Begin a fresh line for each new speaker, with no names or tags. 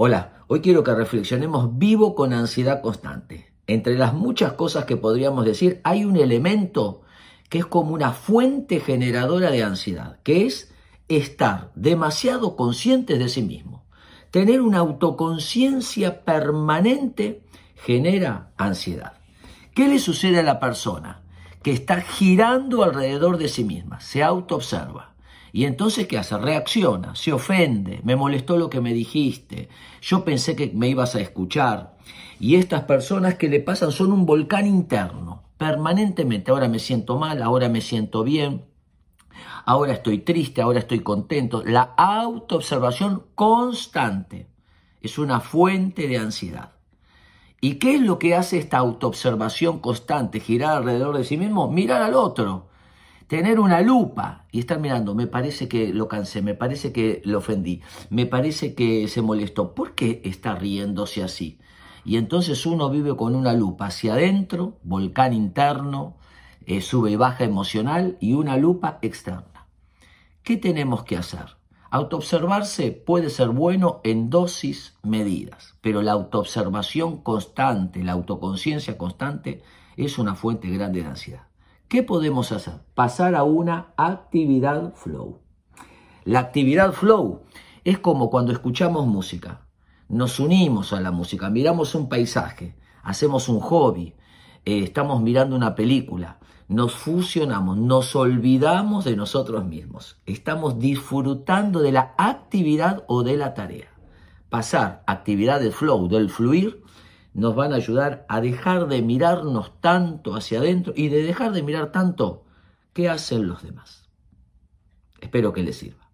Hola, hoy quiero que reflexionemos vivo con ansiedad constante. Entre las muchas cosas que podríamos decir, hay un elemento que es como una fuente generadora de ansiedad, que es estar demasiado conscientes de sí mismo. Tener una autoconciencia permanente genera ansiedad. ¿Qué le sucede a la persona que está girando alrededor de sí misma? Se autoobserva y entonces, ¿qué hace? Reacciona, se ofende, me molestó lo que me dijiste, yo pensé que me ibas a escuchar. Y estas personas que le pasan son un volcán interno, permanentemente. Ahora me siento mal, ahora me siento bien, ahora estoy triste, ahora estoy contento. La autoobservación constante es una fuente de ansiedad. ¿Y qué es lo que hace esta autoobservación constante, girar alrededor de sí mismo? Mirar al otro tener una lupa y estar mirando, me parece que lo cansé, me parece que lo ofendí, me parece que se molestó. ¿Por qué está riéndose así? Y entonces uno vive con una lupa hacia adentro, volcán interno, eh, sube y baja emocional y una lupa externa. ¿Qué tenemos que hacer? Autoobservarse puede ser bueno en dosis medidas, pero la autoobservación constante, la autoconciencia constante es una fuente grande de ansiedad. ¿Qué podemos hacer? Pasar a una actividad flow. La actividad flow es como cuando escuchamos música. Nos unimos a la música, miramos un paisaje, hacemos un hobby, eh, estamos mirando una película, nos fusionamos, nos olvidamos de nosotros mismos. Estamos disfrutando de la actividad o de la tarea. Pasar actividad del flow, del fluir, nos van a ayudar a dejar de mirarnos tanto hacia adentro y de dejar de mirar tanto qué hacen los demás. Espero que les sirva.